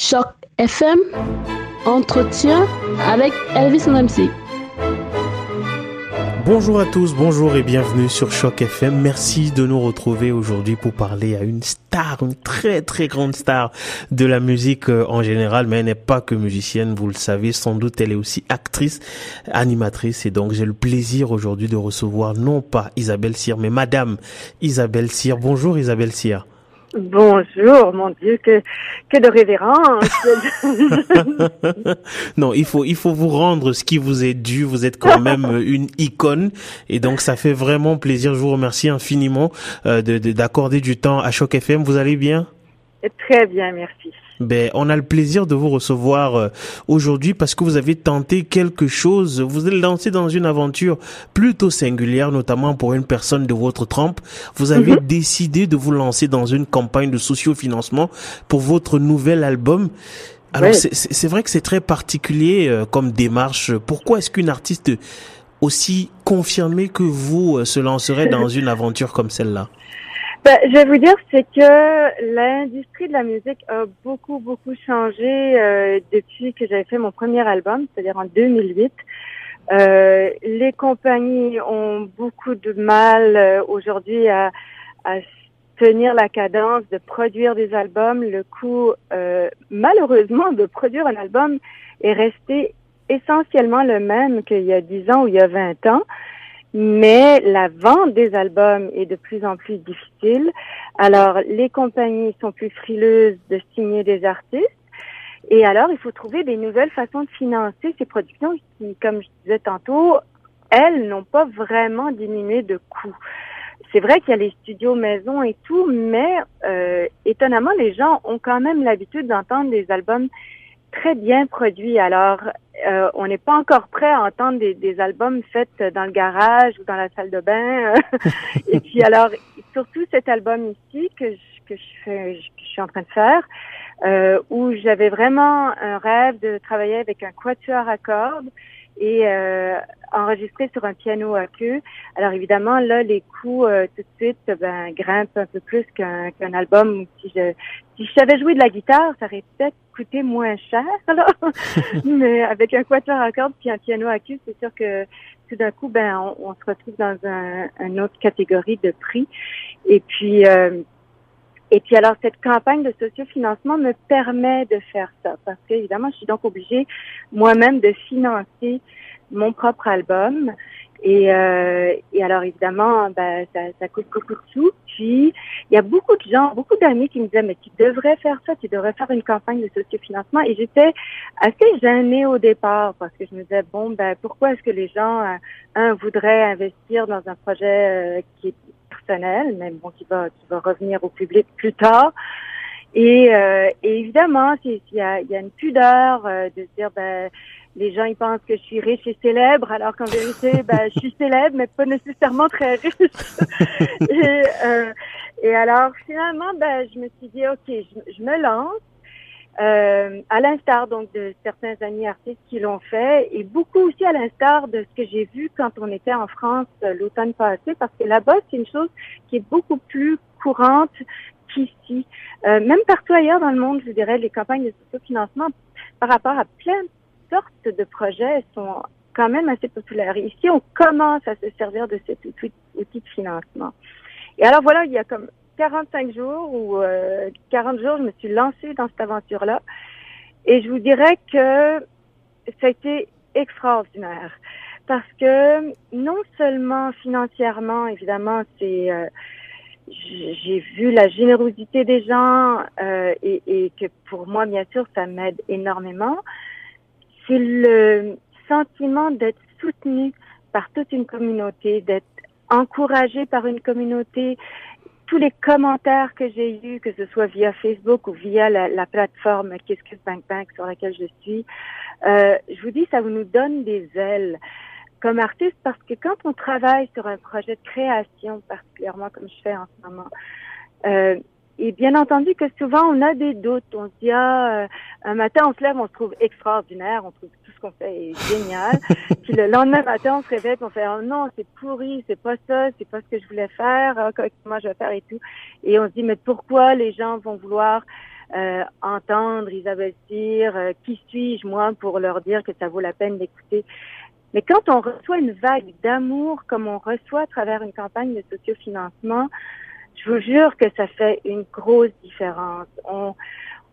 Choc FM, entretien avec Elvis MC. Bonjour à tous, bonjour et bienvenue sur Choc FM. Merci de nous retrouver aujourd'hui pour parler à une star, une très très grande star de la musique euh, en général, mais elle n'est pas que musicienne, vous le savez, sans doute elle est aussi actrice, animatrice et donc j'ai le plaisir aujourd'hui de recevoir non pas Isabelle Cyr, mais Madame Isabelle Cyr. Bonjour Isabelle Cyr. Bonjour, mon Dieu, que, que de révérence. non, il faut, il faut vous rendre ce qui vous est dû. Vous êtes quand même une icône. Et donc, ça fait vraiment plaisir. Je vous remercie infiniment euh, de, d'accorder du temps à Choc FM. Vous allez bien? Très bien, merci. Ben, on a le plaisir de vous recevoir euh, aujourd'hui parce que vous avez tenté quelque chose. Vous êtes lancé dans une aventure plutôt singulière, notamment pour une personne de votre trempe. Vous avez mhm. décidé de vous lancer dans une campagne de sociofinancement pour votre nouvel album. Alors, c'est vrai que c'est très particulier euh, comme démarche. Pourquoi est-ce qu'une artiste aussi confirmée que vous euh, se lancerait dans une aventure comme celle-là? Ben, je vais vous dire, c'est que l'industrie de la musique a beaucoup, beaucoup changé euh, depuis que j'avais fait mon premier album, c'est-à-dire en 2008. Euh, les compagnies ont beaucoup de mal euh, aujourd'hui à, à, tenir la cadence de produire des albums. Le coût, euh, malheureusement, de produire un album est resté essentiellement le même qu'il y a 10 ans ou il y a 20 ans mais la vente des albums est de plus en plus difficile. Alors, les compagnies sont plus frileuses de signer des artistes. Et alors, il faut trouver des nouvelles façons de financer ces productions qui, comme je disais tantôt, elles n'ont pas vraiment diminué de coût. C'est vrai qu'il y a les studios maison et tout, mais euh, étonnamment, les gens ont quand même l'habitude d'entendre des albums très bien produits. Alors, euh, on n'est pas encore prêt à entendre des, albums faits dans le garage ou dans la salle de bain. et puis alors, surtout cet album ici que je, que je, fais, que je suis en train de faire, euh, où j'avais vraiment un rêve de travailler avec un quatuor à cordes et euh, enregistré sur un piano à queue. Alors évidemment, là, les coûts euh, tout de suite ben, grimpent un peu plus qu'un qu'un album. Si je si je savais jouer de la guitare, ça aurait peut-être coûté moins cher. Là. Mais avec un quatuor à cordes puis un piano à queue, c'est sûr que tout d'un coup, ben, on, se retrouve dans un, une autre catégorie de prix. Et puis, euh, et puis alors, cette campagne de sociofinancement me permet de faire ça parce que évidemment, je suis donc obligée moi-même de financer mon propre album. Et, euh, et alors évidemment, ben, ça, ça, coûte beaucoup de sous. Puis il y a beaucoup de gens, beaucoup d'amis qui me disaient mais tu devrais faire ça, tu devrais faire une campagne de sociofinancement. Et j'étais assez gênée au départ parce que je me disais bon ben pourquoi est-ce que les gens euh, un voudraient investir dans un projet euh, qui est personnel, mais bon, qui va, qui va revenir au public plus tard. Et, euh, évidemment, il y a, y a une pudeur euh, de dire, ben, les gens ils pensent que je suis riche et célèbre, alors qu'en vérité, ben, je suis célèbre, mais pas nécessairement très riche. et, euh, et alors, finalement, ben, je me suis dit, ok, je, me lance. Euh, à l'instar donc de certains amis artistes qui l'ont fait et beaucoup aussi à l'instar de ce que j'ai vu quand on était en France euh, l'automne passé parce que là-bas c'est une chose qui est beaucoup plus courante qu'ici. Euh, même partout ailleurs dans le monde, je dirais, les campagnes de sociofinancement par rapport à plein sortes de projets sont quand même assez populaires. Ici, on commence à se servir de cet outil, de financement. Et alors voilà, il y a comme 45 jours ou 40 euh, jours, je me suis lancée dans cette aventure-là. Et je vous dirais que ça a été extraordinaire. Parce que non seulement financièrement, évidemment, c'est euh, j'ai vu la générosité des gens euh, et, et, que pour moi, bien sûr, ça m'aide énormément. C'est le sentiment d'être soutenu par toute une communauté, d'être encouragé par une communauté, tous les commentaires que j'ai eus, que ce soit via Facebook ou via la, la plateforme que Bank Bank sur laquelle je suis, euh, je vous dis, ça vous nous donne des ailes comme artiste parce que quand on travaille sur un projet de création, particulièrement comme je fais en ce moment, euh, et bien entendu que souvent on a des doutes. On se dit ah, euh, un matin on se lève, on se trouve extraordinaire, on trouve tout ce qu'on fait est génial. Puis le lendemain matin on se réveille, on fait oh non c'est pourri, c'est pas ça, c'est pas ce que je voulais faire, oh, comment je vais faire et tout. Et on se dit mais pourquoi les gens vont vouloir euh, entendre Isabelle Cyr, euh, qui suis-je moi pour leur dire que ça vaut la peine d'écouter? Mais quand on reçoit une vague d'amour comme on reçoit à travers une campagne de sociofinancement, je vous jure que ça fait une grosse différence. On,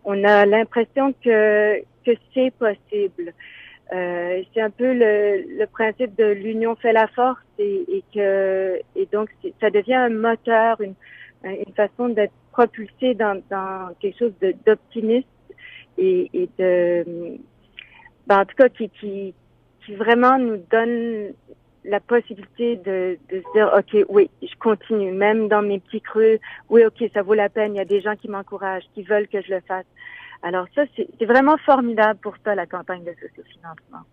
on a l'impression que, que c'est possible. Euh, c'est un peu le, le principe de l'union fait la force et, et que et donc ça devient un moteur, une, une façon d'être propulsé dans, dans quelque chose d'optimiste et, et, de ben, en tout cas qui, qui qui vraiment nous donne la possibilité de, de se dire, OK, oui, je continue, même dans mes petits creux, oui, OK, ça vaut la peine, il y a des gens qui m'encouragent, qui veulent que je le fasse. Alors ça, c'est vraiment formidable pour ça, la campagne de sociofinancement.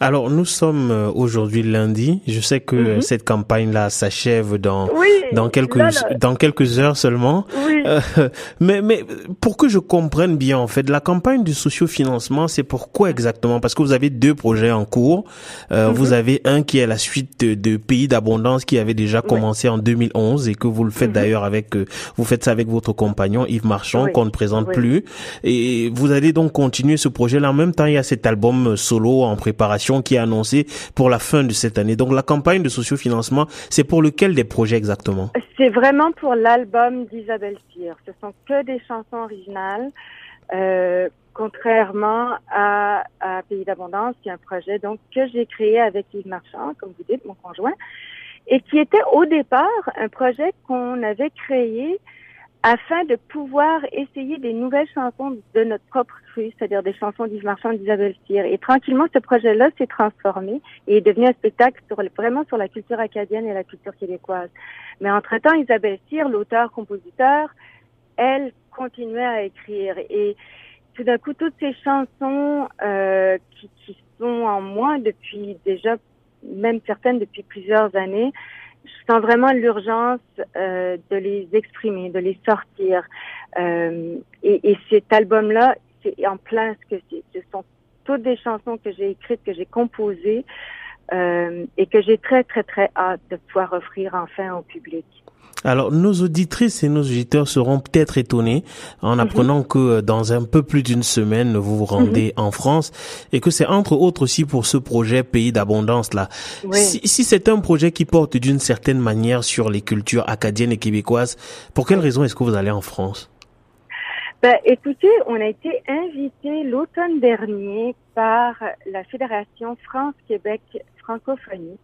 Alors, nous sommes euh, aujourd'hui lundi. Je sais que mhm. cette campagne-là s'achève dans dans quelques dans quelques heures seulement. Oui. Euh, mais mais pour que je comprenne bien, en fait, la campagne du sociofinancement, c'est pourquoi exactement? Parce que vous avez deux projets en cours. Euh, mhm. Vous avez un qui est la suite de, Pays d'abondance qui avait déjà commencé en 2011 et que vous le faites mhm. d'ailleurs avec vous faites ça avec votre compagnon Yves Marchand qu'on ne présente plus. Et vous allez donc continuer ce projet-là. En même temps, il y a cet album solo en préparation qui est annoncée pour la fin de cette année. Donc la campagne de sociofinancement, c'est pour lequel des projets exactement? C'est vraiment pour l'album d'Isabelle Cyr. Ce sont que des chansons originales. Euh, contrairement à, à Pays d'abondance, qui est un projet donc que j'ai créé avec Yves Marchand, comme vous dites, mon conjoint, et qui était au départ un projet qu'on avait créé afin de pouvoir essayer des nouvelles chansons de notre propre fruit, c'est-à-dire des chansons d'Yves Marchand et d'Isabelle Cyr. Et tranquillement, ce projet-là s'est transformé et est devenu un spectacle sur, vraiment sur la culture acadienne et la culture québécoise. Mais entre-temps, Isabelle Cyr, l'auteur-compositeur, elle continuait à écrire. Et tout d'un coup, toutes ces chansons euh, qui, qui sont en moi depuis déjà, même certaines depuis plusieurs années, je sens vraiment l'urgence euh, de les exprimer, de les sortir. Euh, et, et, cet album-là, c'est en plein ce que. Ce sont toutes des chansons que j'ai écrites, que j'ai composées euh, et que j'ai très, très, très hâte de pouvoir offrir enfin au public. Alors, nos auditrices et nos auditeurs seront peut-être étonnés en mhm. apprenant que euh, dans un peu plus d'une semaine, vous vous rendez mhm. en France et que c'est entre autres aussi pour ce projet Pays d'abondance là. Si, si c'est un projet qui porte d'une certaine manière sur les cultures acadiennes et québécoises, pour quelle raison est-ce que vous allez en France? Ben, écoutez, on a été invité l'automne dernier par la Fédération France-Québec francophonie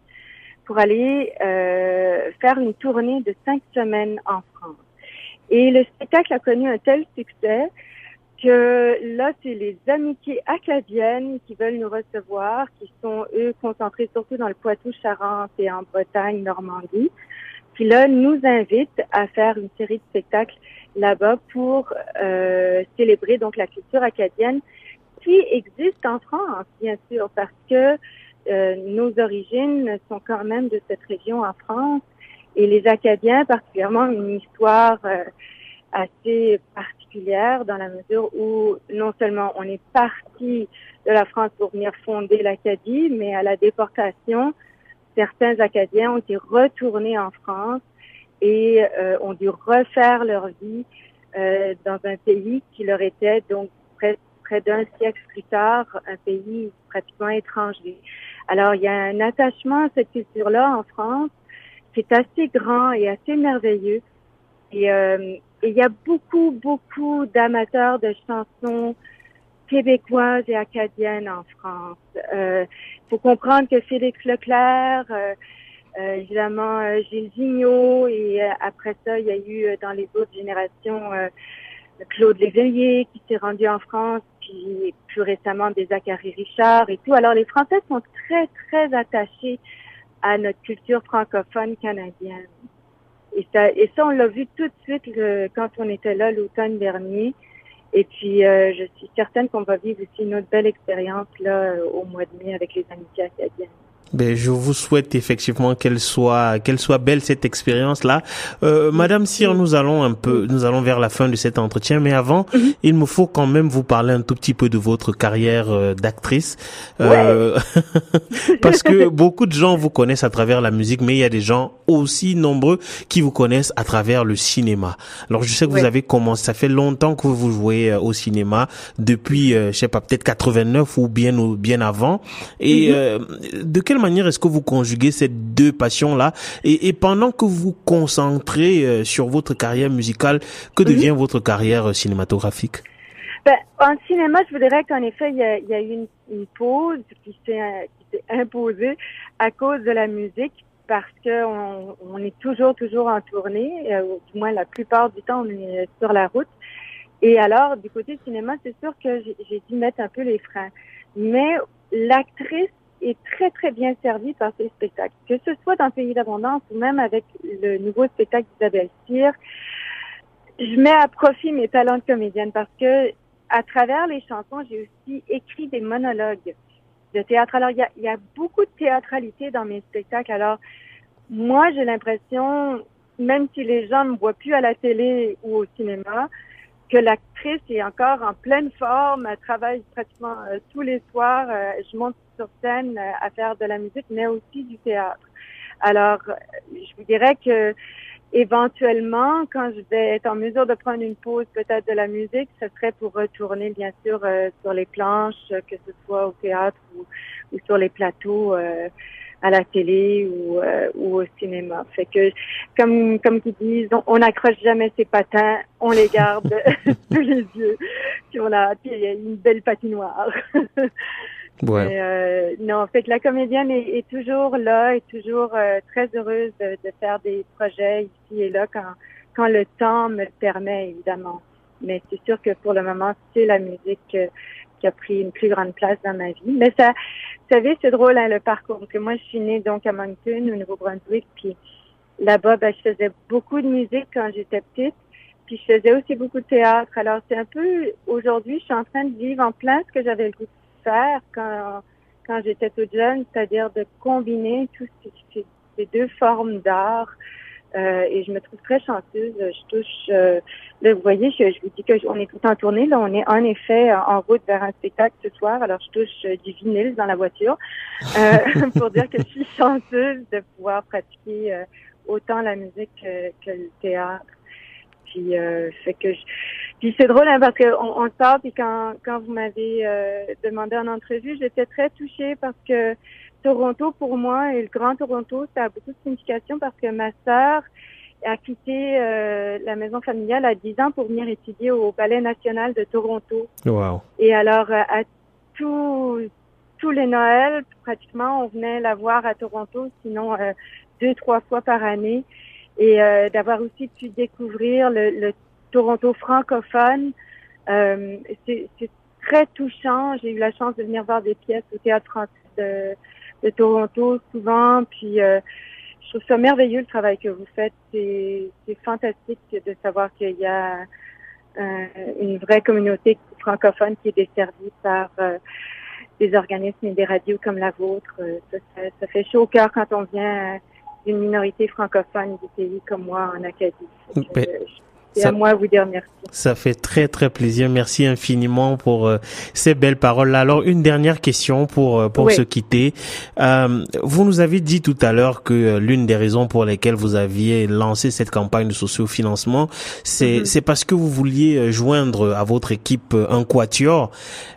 pour aller euh, faire une tournée de cinq semaines en France. Et le spectacle a connu un tel succès que là, c'est les amitiés acadiennes qui veulent nous recevoir, qui sont, eux, concentrés surtout dans le Poitou-Charentes et en Bretagne, Normandie, qui là nous invitent à faire une série de spectacles là-bas pour euh, célébrer donc la culture acadienne qui existe en France, bien sûr, parce que euh, nos origines sont quand même de cette région en France. Et les Acadiens, particulièrement, une histoire euh, assez particulière dans la mesure où non seulement on est parti de la France pour venir fonder l'Acadie, mais à la déportation, certains Acadiens ont été retournés en France et euh, ont dû refaire leur vie dans un pays qui leur était donc près, d'un siècle plus tard un pays pratiquement étranger. Alors, il y a un attachement à cette culture-là en France qui est assez grand et assez merveilleux. Et, euh, il y a beaucoup, beaucoup d'amateurs de chansons québécoises et acadiennes en France. Il euh, faut comprendre que Félix Leclerc, euh, euh évidemment Gilles Vigneault, et après ça, il y a eu dans les autres générations Claude Léveillé qui s'est rendu en France, puis plus récemment des Zachary Richard et tout. Alors les Français sont très, très attachés à notre culture francophone canadienne. Et ça, et ça on l'a vu tout de suite quand on était là l'automne dernier. Et puis, euh, je suis certaine qu'on va vivre aussi une autre belle expérience là au mois de mai avec les amitiés acadiennes. Ben, je vous souhaite effectivement qu'elle soit qu'elle soit belle cette expérience là. Euh, Madame Cyr, nous allons un peu nous allons vers la fin de cet entretien, mais avant, mhm. il me faut quand même vous parler un tout petit peu de votre carrière euh, d'actrice, euh, parce que beaucoup de gens vous connaissent à travers la musique, mais il y a des gens aussi nombreux qui vous connaissent à travers le cinéma. Alors je sais que vous avez commencé, ça fait longtemps que vous jouez euh, au cinéma depuis, je sais pas, peut-être 89 ou bien ou bien avant. Et mhm. de quelle manière est-ce que vous conjuguez ces deux passions-là et, pendant que vous vous concentrez euh, sur votre carrière musicale, que mhm. devient votre carrière euh, cinématographique? Ben, en cinéma, je vous dirais qu'en effet, il y a, eu une, pause qui s'est imposée à cause de la musique parce qu'on on est toujours, toujours en tournée, euh, du moins la plupart du temps, on est sur la route. Et alors, du côté cinéma, c'est sûr que j'ai dû mettre un peu les freins. Mais l'actrice est très, très bien servi par ces spectacles. Que ce soit dans Pays d'abondance ou même avec le nouveau spectacle d'Isabelle Cyr, je mets à profit mes talents de comédienne parce que à travers les chansons, j'ai aussi écrit des monologues de théâtre. Alors, il y a, beaucoup de théâtralité dans mes spectacles. Alors, moi, j'ai l'impression, même si les gens ne me voient plus à la télé ou au cinéma, que l'actrice est encore en pleine forme. Elle travaille pratiquement euh, tous les soirs. Euh, je monte sur scène euh, à faire de la musique, mais aussi du théâtre. Alors, je vous dirais que éventuellement, quand je vais être en mesure de prendre une pause peut-être de la musique, ce serait pour retourner bien sûr sur les planches, que ce soit au théâtre ou, ou sur les plateaux à la télé ou, euh, ou au cinéma. Fait que, comme comme ils disent, on n'accroche jamais ses patins, on les garde sous les yeux. Puis on a, puis il y a une belle patinoire. Ouais. euh, non, fait que la comédienne est, est toujours là, est toujours euh, très heureuse de, de, faire des projets ici et là quand quand le temps me le permet évidemment. Mais c'est sûr que pour le moment, c'est la musique euh, qui a pris une plus grande place dans ma vie. Mais ça, vous savez, c'est drôle hein, le parcours. Parce que moi, je suis née donc à Moncton, au Nouveau-Brunswick, puis là-bas, ben, je faisais beaucoup de musique quand j'étais petite, puis je faisais aussi beaucoup de théâtre. Alors c'est un peu aujourd'hui, je suis en train de vivre en plein ce que j'avais le goût de quand quand j'étais toute jeune, c'est-à-dire de combiner tous ces, deux formes d'art. Euh, et je me trouve très chanceuse. Je touche, euh, là, vous voyez, je, je vous dis que on est tout en tournée. Là, on est en effet en route vers un spectacle ce soir. Alors, je touche euh, du vinyle dans la voiture euh, pour dire que je suis chanceuse de pouvoir pratiquer euh, autant la musique que, que le théâtre. Puis, fait que je, puis c'est drôle hein, parce qu'on on sort. Puis quand quand vous m'avez demandé en entrevue, j'étais très touchée parce que Toronto, pour moi, et le Grand Toronto, ça a beaucoup de signification parce que ma sœur a quitté euh, la maison familiale à 10 ans pour venir étudier au Ballet national de Toronto. Wow. Et alors, euh, à tous tous les Noëls, pratiquement, on venait la voir à Toronto, sinon euh, deux, trois fois par année. Et d'avoir aussi pu découvrir le, le Toronto francophone, c'est très touchant. J'ai eu la chance de venir voir des pièces au théâtre français de, de Toronto souvent. Puis euh, je trouve ça merveilleux le travail que vous faites. C'est, fantastique de savoir qu'il y a euh, une vraie communauté francophone qui est desservie par euh, des organismes et des radios comme la vôtre. Ça, ça, fait chaud au cœur quand on vient d'une minorité francophone du pays comme moi en Acadie. C'est à moi vous dire merci. Ça fait très très plaisir. Merci infiniment pour euh, ces belles paroles. Alors une dernière question pour euh, pour se quitter. Euh, vous nous avez dit tout à l'heure que euh, l'une des raisons pour lesquelles vous aviez lancé cette campagne de sociofinancement, c'est mm-hmm. c'est parce que vous vouliez joindre à votre équipe un quatuor.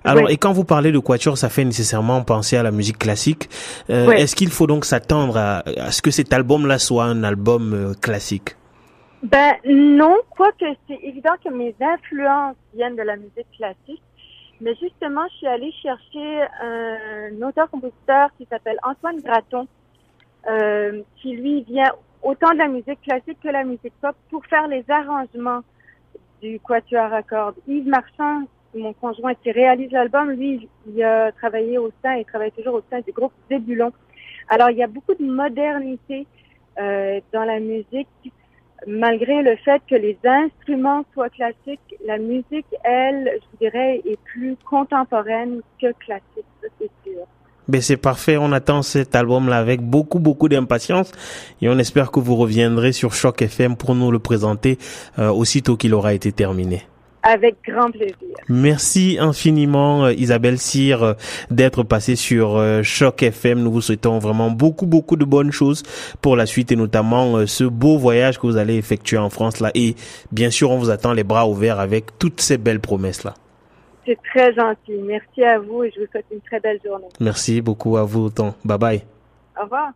Alors et quand vous parlez de quatuor, ça fait nécessairement penser à la musique classique. Est-ce qu'il faut donc s'attendre à, à ce que cet album-là soit un album classique? Ben non, quoique c'est évident que mes influences viennent de la musique classique. Mais justement, je suis allée chercher un auteur-compositeur qui s'appelle Antoine Graton, euh, qui lui vient autant de la musique classique que la musique pop pour faire les arrangements du quatuor à cordes. Yves Marchand, mon conjoint qui réalise l'album, lui, il a travaillé au sein et travaille toujours au sein du groupe Zébulon. Alors, il y a beaucoup de modernité euh, dans la musique malgré le fait que les instruments soient classiques, la musique, elle, je dirais, est plus contemporaine que classique, c'est sûr. Ben c'est parfait, on attend cet album-là avec beaucoup beaucoup d'impatience et on espère que vous reviendrez sur Choc FM pour nous le présenter euh, aussitôt qu'il aura été terminé. Avec grand plaisir. Merci infiniment euh, Isabelle Cyr euh, d'être passée sur euh, Choc FM. Nous vous souhaitons vraiment beaucoup beaucoup de bonnes choses pour la suite et notamment ce beau voyage que vous allez effectuer en France là et bien sûr on vous attend les bras ouverts avec toutes ces belles promesses là. C'est très gentil. Merci à vous et je vous souhaite une très belle journée. Merci beaucoup à vous autant. Bye bye. Au revoir.